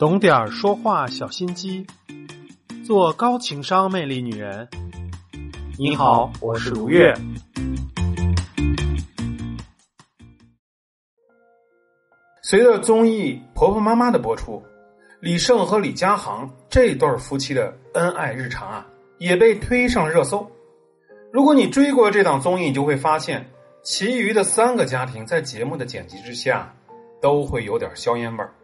懂点儿说话小心机，做高情商魅力女人。你好，我是如月。随着综艺《婆婆妈妈》的播出，李晟和李佳航这对夫妻的恩爱日常啊，也被推上了热搜。如果你追过这档综艺，你就会发现，其余的三个家庭在节目的剪辑之下，都会有点硝烟味儿。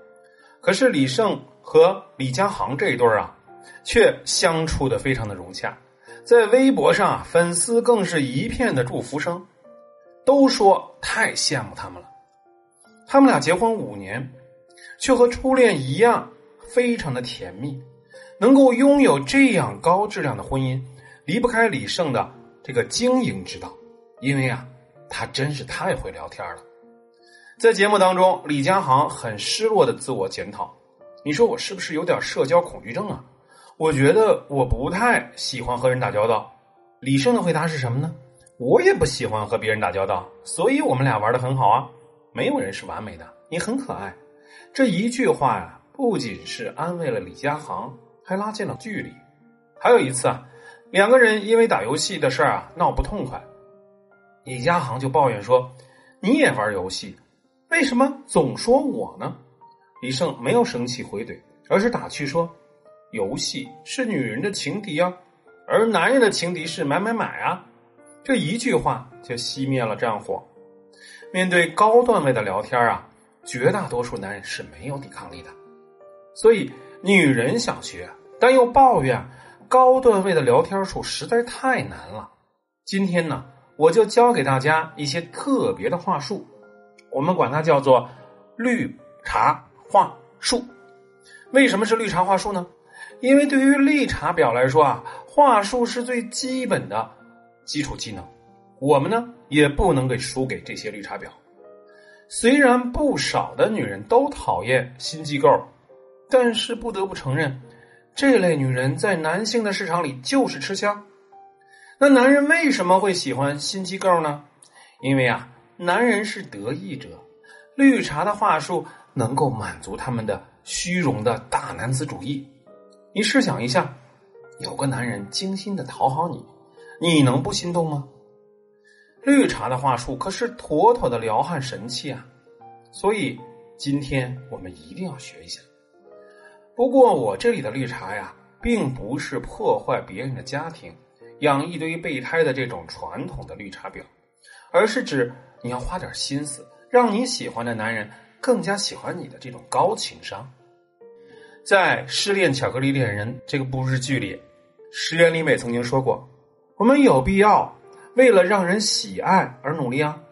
可是李晟和李佳航这一对啊，却相处的非常的融洽，在微博上，粉丝更是一片的祝福声，都说太羡慕他们了。他们俩结婚五年，却和初恋一样，非常的甜蜜。能够拥有这样高质量的婚姻，离不开李晟的这个经营之道，因为啊，他真是太会聊天了。在节目当中，李佳航很失落的自我检讨：“你说我是不是有点社交恐惧症啊？我觉得我不太喜欢和人打交道。”李晟的回答是什么呢？我也不喜欢和别人打交道，所以我们俩玩的很好啊。没有人是完美的，你很可爱。这一句话呀，不仅是安慰了李佳航，还拉近了距离。还有一次啊，两个人因为打游戏的事儿啊闹不痛快，李佳航就抱怨说：“你也玩游戏。”为什么总说我呢？李胜没有生气回怼，而是打趣说：“游戏是女人的情敌啊，而男人的情敌是买买买啊。”这一句话就熄灭了战火。面对高段位的聊天啊，绝大多数男人是没有抵抗力的。所以，女人想学，但又抱怨高段位的聊天术实在太难了。今天呢，我就教给大家一些特别的话术。我们管它叫做绿茶话术。为什么是绿茶话术呢？因为对于绿茶婊来说啊，话术是最基本的基础技能。我们呢也不能给输给这些绿茶婊。虽然不少的女人都讨厌心机构，但是不得不承认，这类女人在男性的市场里就是吃香。那男人为什么会喜欢心机构呢？因为啊。男人是得意者，绿茶的话术能够满足他们的虚荣的大男子主义。你试想一下，有个男人精心的讨好你，你能不心动吗？绿茶的话术可是妥妥的撩汉神器啊！所以今天我们一定要学一下。不过我这里的绿茶呀，并不是破坏别人的家庭、养一堆备胎的这种传统的绿茶婊，而是指。你要花点心思，让你喜欢的男人更加喜欢你的这种高情商。在《失恋巧克力恋人》这个部日剧里，石原里美曾经说过：“我们有必要为了让人喜爱而努力啊！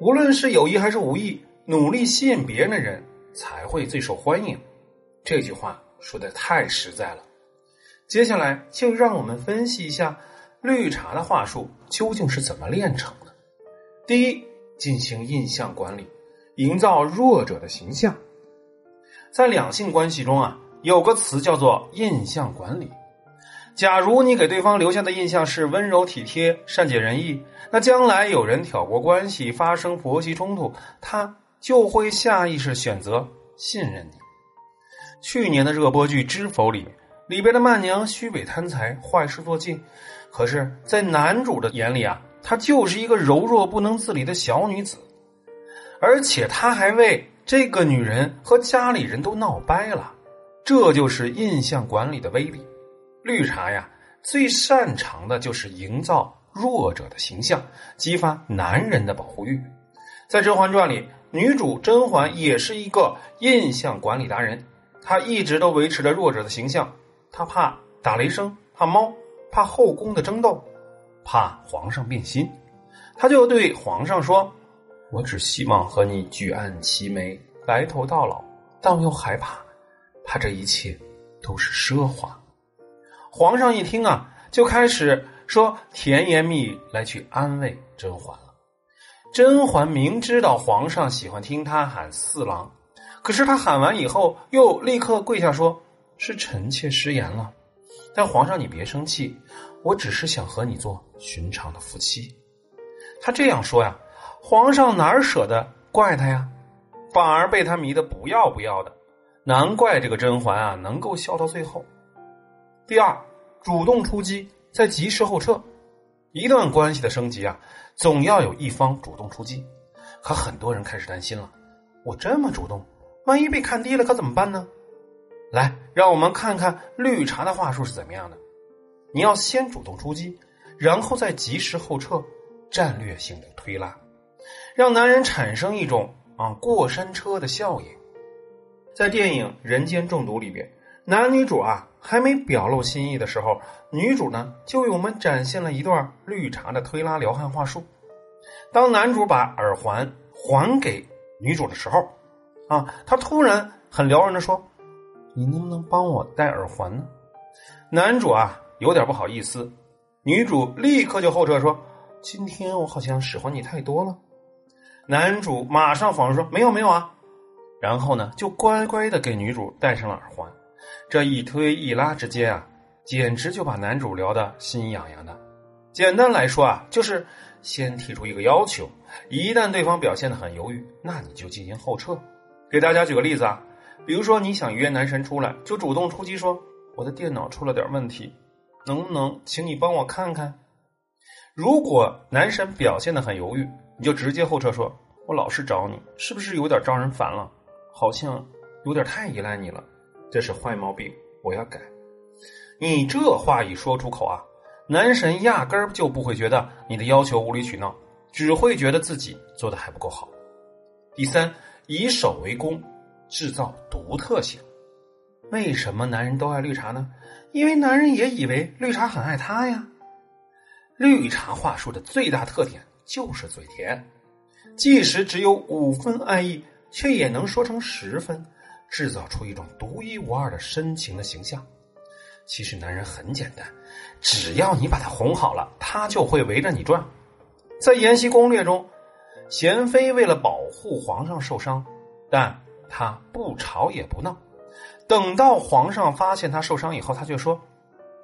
无论是有意还是无意，努力吸引别人的人才会最受欢迎。”这句话说的太实在了。接下来就让我们分析一下绿茶的话术究竟是怎么练成的。第一。进行印象管理，营造弱者的形象。在两性关系中啊，有个词叫做印象管理。假如你给对方留下的印象是温柔体贴、善解人意，那将来有人挑拨关系、发生婆媳冲突，他就会下意识选择信任你。去年的热播剧《知否》里，里边的曼娘虚伪贪财、坏事做尽，可是，在男主的眼里啊。她就是一个柔弱不能自理的小女子，而且他还为这个女人和家里人都闹掰了，这就是印象管理的威力。绿茶呀，最擅长的就是营造弱者的形象，激发男人的保护欲。在《甄嬛传》里，女主甄嬛也是一个印象管理达人，她一直都维持着弱者的形象，她怕打雷声，怕猫，怕后宫的争斗。怕皇上变心，他就对皇上说：“我只希望和你举案齐眉，白头到老。但我又害怕，怕这一切都是奢华。”皇上一听啊，就开始说甜言蜜语来去安慰甄嬛了。甄嬛明知道皇上喜欢听他喊四郎，可是他喊完以后，又立刻跪下说：“是臣妾失言了。”但皇上你别生气。我只是想和你做寻常的夫妻，他这样说呀，皇上哪舍得怪他呀，反而被他迷得不要不要的。难怪这个甄嬛啊能够笑到最后。第二，主动出击，在及时后撤。一段关系的升级啊，总要有一方主动出击。可很多人开始担心了：我这么主动，万一被看低了，可怎么办呢？来，让我们看看绿茶的话术是怎么样的。你要先主动出击，然后再及时后撤，战略性的推拉，让男人产生一种啊过山车的效应。在电影《人间中毒》里边，男女主啊还没表露心意的时候，女主呢就为我们展现了一段绿茶的推拉撩汉话术。当男主把耳环还给女主的时候，啊，他突然很撩人的说。你能不能帮我戴耳环呢？男主啊有点不好意思，女主立刻就后撤说：“今天我好像使唤你太多了。”男主马上否认说：“没有没有啊。”然后呢就乖乖的给女主戴上了耳环。这一推一拉之间啊，简直就把男主聊得心痒痒的。简单来说啊，就是先提出一个要求，一旦对方表现的很犹豫，那你就进行后撤。给大家举个例子啊。比如说，你想约男神出来，就主动出击说：“我的电脑出了点问题，能不能请你帮我看看？”如果男神表现的很犹豫，你就直接后撤说：“我老是找你，是不是有点招人烦了？好像有点太依赖你了，这是坏毛病，我要改。”你这话一说出口啊，男神压根儿就不会觉得你的要求无理取闹，只会觉得自己做的还不够好。第三，以守为攻。制造独特性，为什么男人都爱绿茶呢？因为男人也以为绿茶很爱他呀。绿茶话术的最大特点就是嘴甜，即使只有五分爱意，却也能说成十分，制造出一种独一无二的深情的形象。其实男人很简单，只要你把他哄好了，他就会围着你转。在《延禧攻略》中，娴妃为了保护皇上受伤，但。他不吵也不闹，等到皇上发现他受伤以后，他就说：“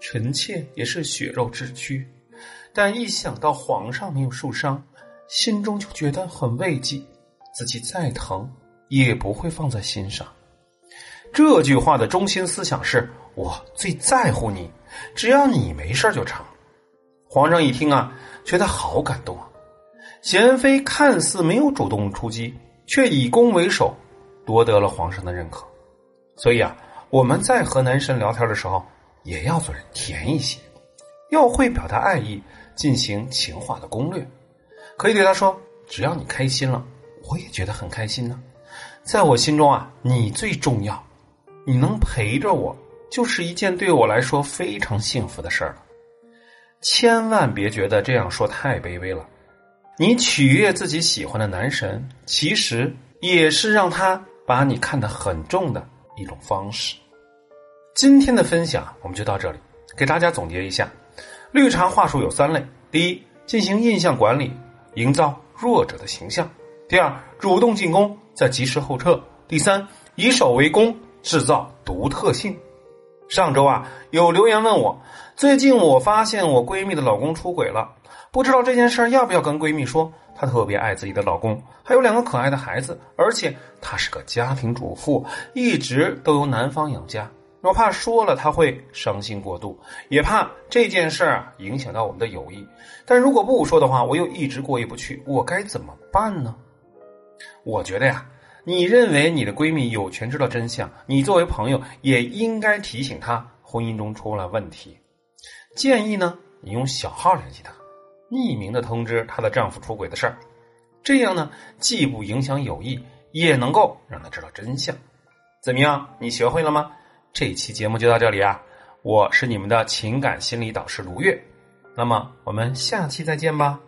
臣妾也是血肉之躯，但一想到皇上没有受伤，心中就觉得很慰藉。自己再疼也不会放在心上。”这句话的中心思想是我最在乎你，只要你没事就成。皇上一听啊，觉得好感动啊。贤妃看似没有主动出击，却以攻为守。夺得了皇上的认可，所以啊，我们在和男神聊天的时候，也要做人甜一些，要会表达爱意，进行情话的攻略。可以对他说：“只要你开心了，我也觉得很开心呢。在我心中啊，你最重要，你能陪着我，就是一件对我来说非常幸福的事儿了。千万别觉得这样说太卑微了。你取悦自己喜欢的男神，其实也是让他。”把你看得很重的一种方式。今天的分享我们就到这里，给大家总结一下：绿茶话术有三类：第一，进行印象管理，营造弱者的形象；第二，主动进攻，再及时后撤；第三，以守为攻，制造独特性。上周啊，有留言问我，最近我发现我闺蜜的老公出轨了，不知道这件事要不要跟闺蜜说。她特别爱自己的老公，还有两个可爱的孩子，而且她是个家庭主妇，一直都由男方养家。我怕说了她会伤心过度，也怕这件事儿影响到我们的友谊。但如果不说的话，我又一直过意不去，我该怎么办呢？我觉得呀，你认为你的闺蜜有权知道真相，你作为朋友也应该提醒她婚姻中出了问题。建议呢，你用小号联系她。匿名的通知她的丈夫出轨的事儿，这样呢，既不影响友谊，也能够让她知道真相。怎么样？你学会了吗？这期节目就到这里啊！我是你们的情感心理导师卢月，那么我们下期再见吧。